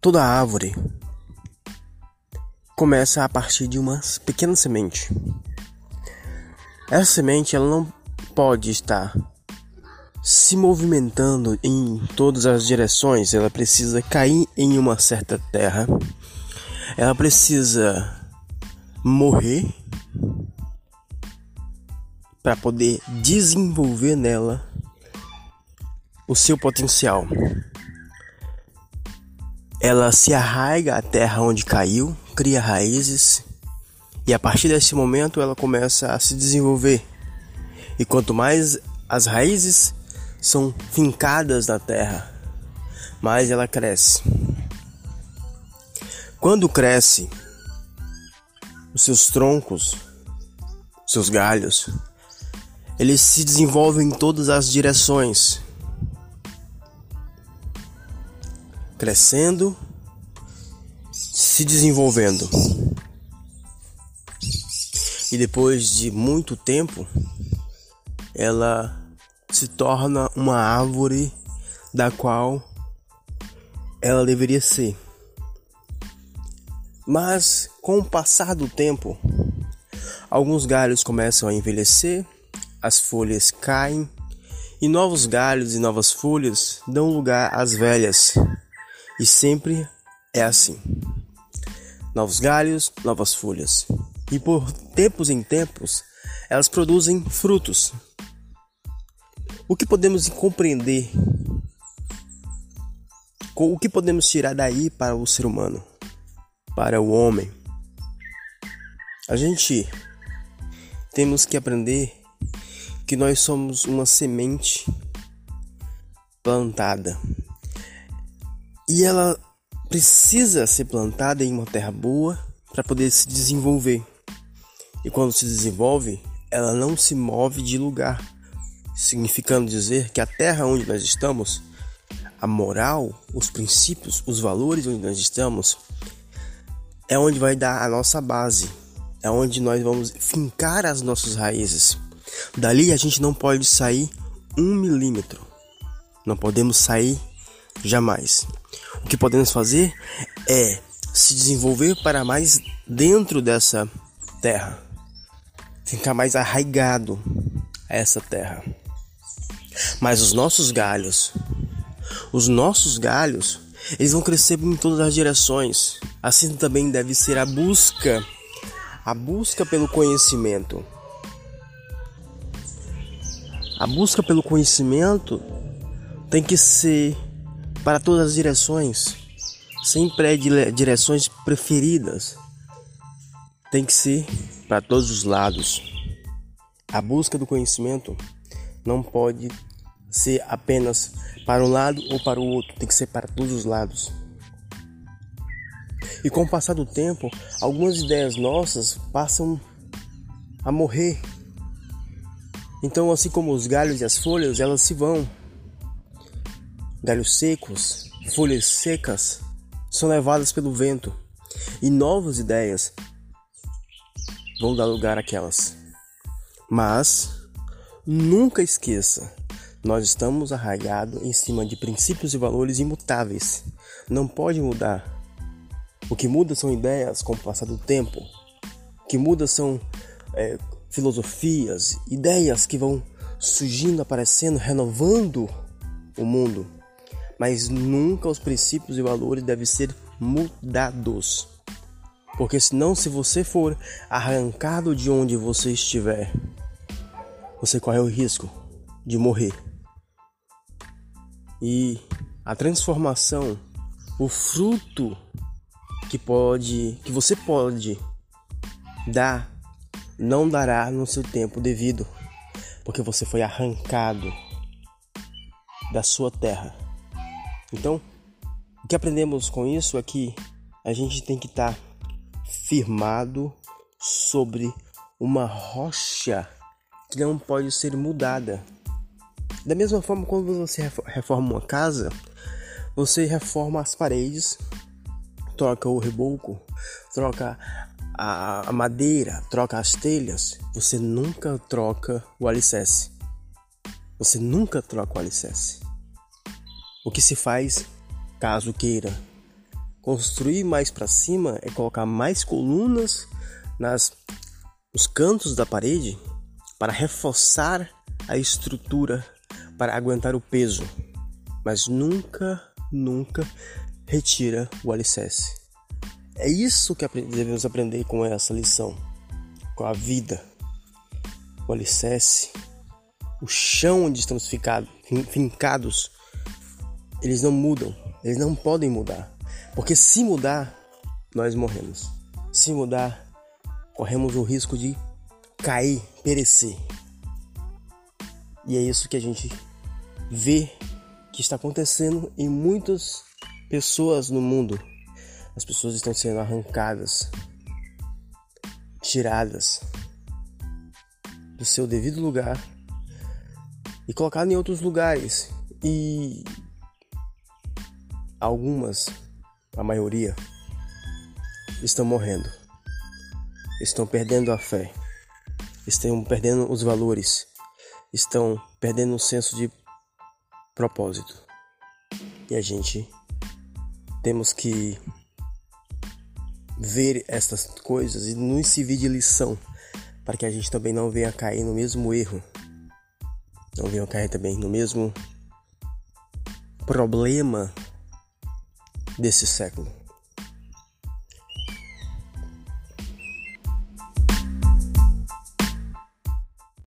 Toda árvore começa a partir de uma pequena semente. Essa semente ela não pode estar se movimentando em todas as direções, ela precisa cair em uma certa terra, ela precisa morrer para poder desenvolver nela o seu potencial. Ela se arraiga à terra onde caiu, cria raízes e a partir desse momento ela começa a se desenvolver. E quanto mais as raízes são fincadas na terra, mais ela cresce. Quando cresce, os seus troncos, seus galhos, eles se desenvolvem em todas as direções, crescendo se desenvolvendo. E depois de muito tempo, ela se torna uma árvore da qual ela deveria ser. Mas com o passar do tempo, alguns galhos começam a envelhecer, as folhas caem e novos galhos e novas folhas dão lugar às velhas. E sempre é assim novos galhos, novas folhas. E por tempos em tempos, elas produzem frutos. O que podemos compreender? O que podemos tirar daí para o ser humano, para o homem? A gente temos que aprender que nós somos uma semente plantada. E ela precisa ser plantada em uma terra boa para poder se desenvolver. E quando se desenvolve, ela não se move de lugar, significando dizer que a terra onde nós estamos, a moral, os princípios, os valores onde nós estamos, é onde vai dar a nossa base, é onde nós vamos fincar as nossas raízes. Dali a gente não pode sair um milímetro, não podemos sair jamais. O que podemos fazer é se desenvolver para mais dentro dessa terra, ficar mais arraigado a essa terra. Mas os nossos galhos, os nossos galhos, eles vão crescer em todas as direções. Assim também deve ser a busca, a busca pelo conhecimento. A busca pelo conhecimento tem que ser para todas as direções, sem direções preferidas. Tem que ser para todos os lados. A busca do conhecimento não pode ser apenas para um lado ou para o outro, tem que ser para todos os lados. E com o passar do tempo, algumas ideias nossas passam a morrer. Então, assim como os galhos e as folhas, elas se vão galhos secos, folhas secas são levadas pelo vento e novas ideias vão dar lugar àquelas. Mas nunca esqueça, nós estamos arraigados em cima de princípios e valores imutáveis. Não pode mudar. O que muda são ideias com o passar do tempo. O que muda são é, filosofias, ideias que vão surgindo, aparecendo, renovando o mundo mas nunca os princípios e valores devem ser mudados. Porque senão, se você for arrancado de onde você estiver, você corre o risco de morrer. E a transformação, o fruto que pode, que você pode dar, não dará no seu tempo devido, porque você foi arrancado da sua terra. Então, o que aprendemos com isso é que a gente tem que estar tá firmado sobre uma rocha que não pode ser mudada. Da mesma forma, quando você reforma uma casa, você reforma as paredes, troca o reboco, troca a madeira, troca as telhas, você nunca troca o alicerce. Você nunca troca o alicerce. O que se faz, caso queira, Construir mais para cima é colocar mais colunas nas nos cantos da parede para reforçar a estrutura, para aguentar o peso, mas nunca, nunca retira o alicerce. É isso que devemos aprender com essa lição, com a vida, o alicerce, o chão onde estamos fincados, eles não mudam, eles não podem mudar, porque se mudar, nós morremos. Se mudar, corremos o risco de cair, perecer. E é isso que a gente vê que está acontecendo em muitas pessoas no mundo. As pessoas estão sendo arrancadas, tiradas do seu devido lugar e colocadas em outros lugares. E algumas, a maioria, estão morrendo. Estão perdendo a fé, estão perdendo os valores, estão perdendo o senso de propósito. E a gente temos que ver essas coisas e nos servir de lição para que a gente também não venha cair no mesmo erro, não venha cair também no mesmo problema desse século.